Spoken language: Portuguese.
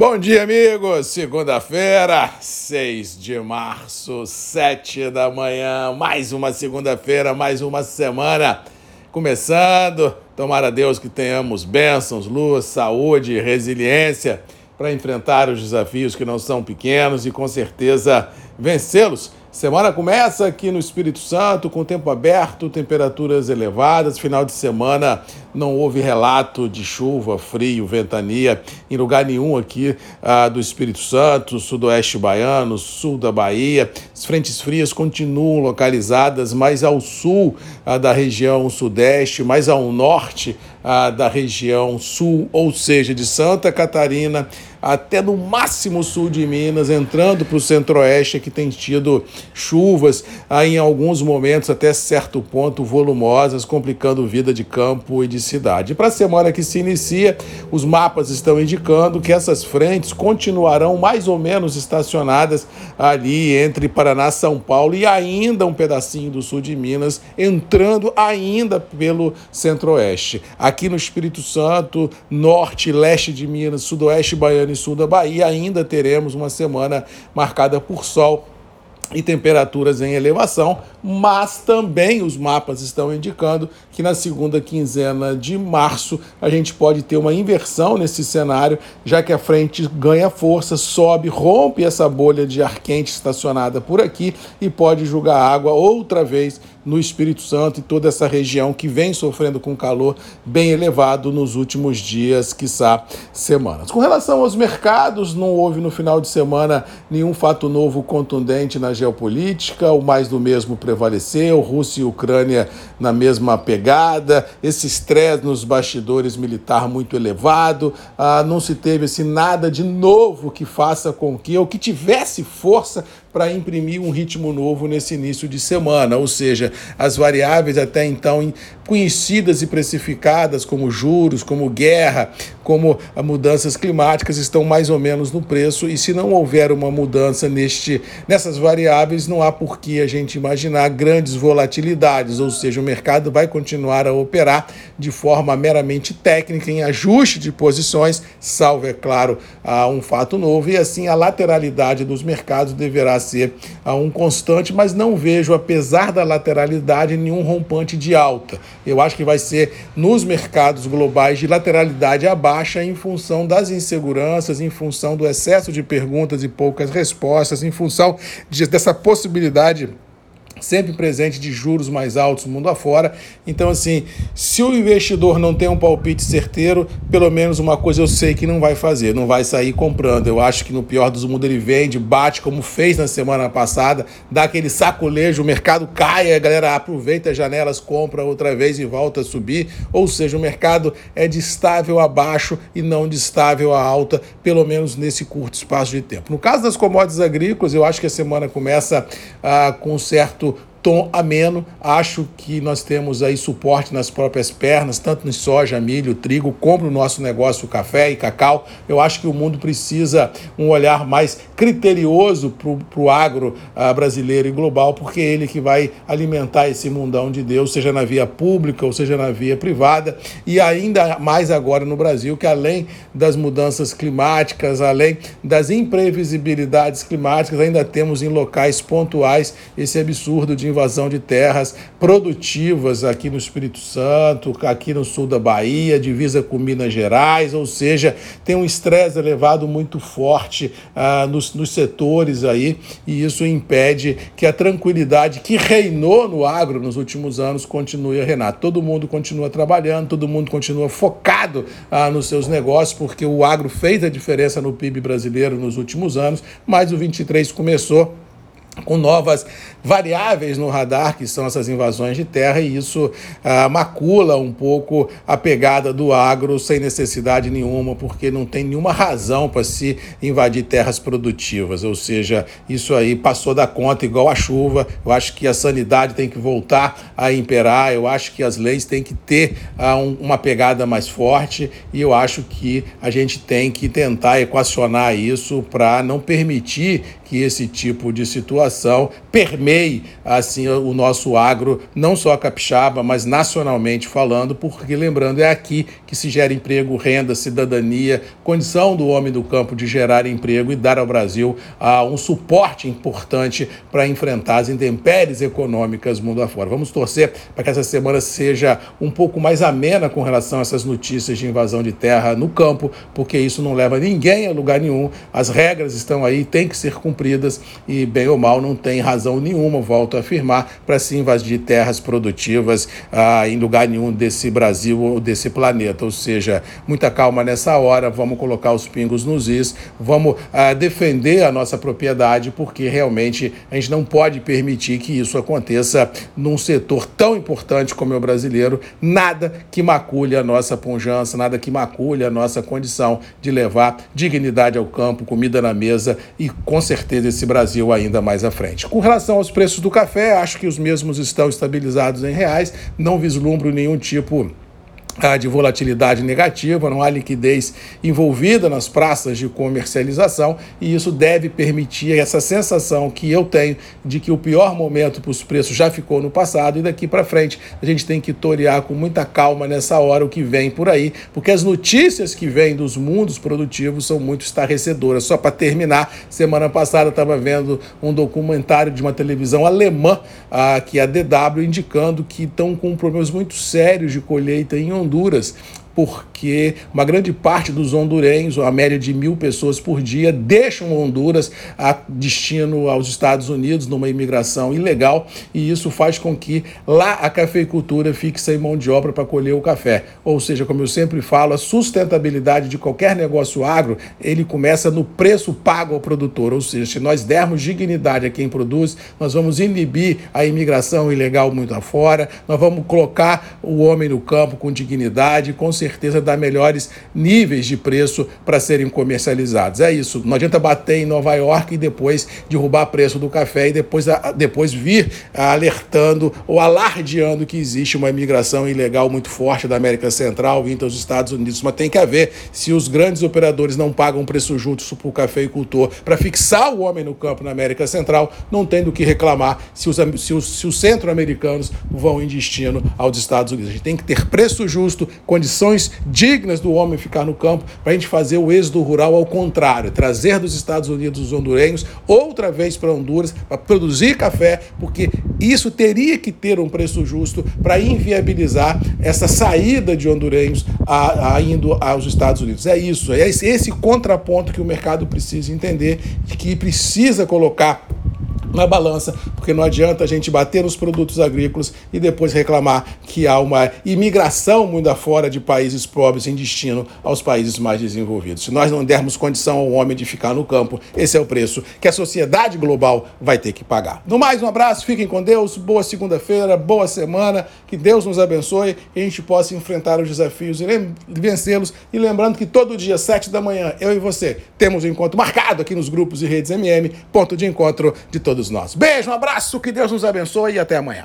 Bom dia, amigos! Segunda-feira, 6 de março, 7 da manhã, mais uma segunda-feira, mais uma semana começando. Tomara a Deus que tenhamos bênçãos, luz, saúde, resiliência para enfrentar os desafios que não são pequenos e com certeza vencê-los Semana começa aqui no Espírito Santo, com tempo aberto, temperaturas elevadas. Final de semana não houve relato de chuva, frio, ventania em lugar nenhum aqui ah, do Espírito Santo, sudoeste baiano, sul da Bahia. As frentes frias continuam localizadas mais ao sul ah, da região sudeste, mais ao norte ah, da região sul, ou seja, de Santa Catarina até no máximo sul de Minas, entrando para o centro-oeste, que tem tido chuvas ah, em alguns momentos, até certo ponto, volumosas, complicando vida de campo e de cidade. Para a semana que se inicia, os mapas estão indicando que essas frentes continuarão mais ou menos estacionadas ali entre Paraná, São Paulo e ainda um pedacinho do sul de Minas, entrando ainda pelo centro-oeste. Aqui no Espírito Santo, norte leste de Minas, sudoeste baiano e sul da Bahia, ainda teremos uma semana marcada por sol e temperaturas em elevação, mas também os mapas estão indicando que na segunda quinzena de março a gente pode ter uma inversão nesse cenário, já que a frente ganha força, sobe, rompe essa bolha de ar quente estacionada por aqui e pode jogar água outra vez no Espírito Santo e toda essa região que vem sofrendo com calor bem elevado nos últimos dias, quiçá semanas. Com relação aos mercados, não houve no final de semana nenhum fato novo contundente na geopolítica, o mais do mesmo prevaleceu, Rússia e Ucrânia na mesma pegada, esse estresse nos bastidores militar muito elevado, ah, não se teve assim, nada de novo que faça com que, ou que tivesse força para imprimir um ritmo novo nesse início de semana, ou seja, as variáveis até então conhecidas e precificadas como juros, como guerra, como mudanças climáticas estão mais ou menos no preço. E se não houver uma mudança neste nessas variáveis não há por que a gente imaginar grandes volatilidades, ou seja, o mercado vai continuar a operar de forma meramente técnica em ajuste de posições, salvo é claro um fato novo. E assim a lateralidade dos mercados deverá ser uh, um constante, mas não vejo, apesar da lateralidade, nenhum rompante de alta. Eu acho que vai ser nos mercados globais de lateralidade abaixa em função das inseguranças, em função do excesso de perguntas e poucas respostas, em função de, dessa possibilidade sempre presente de juros mais altos mundo afora. Então, assim, se o investidor não tem um palpite certeiro, pelo menos uma coisa eu sei que não vai fazer, não vai sair comprando. Eu acho que no pior dos mundos ele vende, bate como fez na semana passada, dá aquele sacolejo, o mercado cai, a galera aproveita as janelas, compra outra vez e volta a subir. Ou seja, o mercado é de estável abaixo e não de estável a alta, pelo menos nesse curto espaço de tempo. No caso das commodities agrícolas, eu acho que a semana começa ah, com certo tom ameno. Acho que nós temos aí suporte nas próprias pernas, tanto em soja, milho, trigo, como no nosso negócio café e cacau. Eu acho que o mundo precisa um olhar mais criterioso para o agro uh, brasileiro e global, porque é ele que vai alimentar esse mundão de Deus, seja na via pública ou seja na via privada, e ainda mais agora no Brasil, que além das mudanças climáticas, além das imprevisibilidades climáticas, ainda temos em locais pontuais esse absurdo de invasão de terras produtivas aqui no Espírito Santo, aqui no sul da Bahia, divisa com Minas Gerais, ou seja, tem um estresse elevado muito forte ah, nos, nos setores aí, e isso impede que a tranquilidade que reinou no agro nos últimos anos continue a reinar. Todo mundo continua trabalhando, todo mundo continua focado ah, nos seus negócios, porque o agro fez a diferença no PIB brasileiro nos últimos anos, mas o 23 começou com novas variáveis no radar, que são essas invasões de terra, e isso ah, macula um pouco a pegada do agro sem necessidade nenhuma, porque não tem nenhuma razão para se invadir terras produtivas. Ou seja, isso aí passou da conta igual a chuva. Eu acho que a sanidade tem que voltar a imperar, eu acho que as leis têm que ter ah, um, uma pegada mais forte, e eu acho que a gente tem que tentar equacionar isso para não permitir que esse tipo de situação pós-graduação permeie assim o nosso agro, não só capixaba, mas nacionalmente falando, porque lembrando, é aqui que se gera emprego, renda, cidadania, condição do homem do campo de gerar emprego e dar ao Brasil uh, um suporte importante para enfrentar as intempéries econômicas mundo afora. Vamos torcer para que essa semana seja um pouco mais amena com relação a essas notícias de invasão de terra no campo, porque isso não leva ninguém a lugar nenhum. As regras estão aí, têm que ser cumpridas e, bem ou mal, não tem razão nenhuma, volto a afirmar, para se invadir terras produtivas ah, em lugar nenhum desse Brasil ou desse planeta. Ou seja, muita calma nessa hora, vamos colocar os pingos nos is, vamos ah, defender a nossa propriedade, porque realmente a gente não pode permitir que isso aconteça num setor tão importante como é o brasileiro, nada que macule a nossa pujança, nada que macule a nossa condição de levar dignidade ao campo, comida na mesa e com certeza esse Brasil ainda mais à frente. Com relação aos preços do café, acho que os mesmos estão estabilizados em reais, não vislumbro nenhum tipo de volatilidade negativa, não há liquidez envolvida nas praças de comercialização e isso deve permitir essa sensação que eu tenho de que o pior momento para os preços já ficou no passado e daqui para frente a gente tem que torear com muita calma nessa hora o que vem por aí, porque as notícias que vêm dos mundos produtivos são muito estarrecedoras. Só para terminar, semana passada estava vendo um documentário de uma televisão alemã, ah, que é a DW, indicando que estão com problemas muito sérios de colheita em Honduras porque uma grande parte dos hondurenhos, a média de mil pessoas por dia, deixam Honduras a destino aos Estados Unidos numa imigração ilegal e isso faz com que lá a cafeicultura fique sem mão de obra para colher o café. Ou seja, como eu sempre falo, a sustentabilidade de qualquer negócio agro, ele começa no preço pago ao produtor. Ou seja, se nós dermos dignidade a quem produz, nós vamos inibir a imigração ilegal muito afora, nós vamos colocar o homem no campo com dignidade, com certeza dar melhores níveis de preço para serem comercializados. É isso. Não adianta bater em Nova York e depois derrubar preço do café e depois, depois vir alertando ou alardeando que existe uma imigração ilegal muito forte da América Central vindo aos Estados Unidos. Mas tem que haver, se os grandes operadores não pagam preço justo para o cafeicultor para fixar o homem no campo na América Central, não tem do que reclamar se os, se os, se os centro-americanos vão em destino aos Estados Unidos. A gente tem que ter preço justo, condições condições dignas do homem ficar no campo, para a gente fazer o êxodo rural ao contrário, trazer dos Estados Unidos os hondurenhos outra vez para Honduras para produzir café, porque isso teria que ter um preço justo para inviabilizar essa saída de hondurenhos a, a indo aos Estados Unidos. É isso, é esse, contraponto que o mercado precisa entender, que precisa colocar na balança, porque não adianta a gente bater nos produtos agrícolas e depois reclamar que há uma imigração muito afora de países pobres em destino aos países mais desenvolvidos. Se nós não dermos condição ao homem de ficar no campo, esse é o preço que a sociedade global vai ter que pagar. No mais, um abraço, fiquem com Deus, boa segunda-feira, boa semana, que Deus nos abençoe e a gente possa enfrentar os desafios e vencê-los. E lembrando que todo dia, sete da manhã, eu e você temos um encontro marcado aqui nos grupos e redes MM, ponto de encontro de todos todos nós. Beijo, um abraço, que Deus nos abençoe e até amanhã.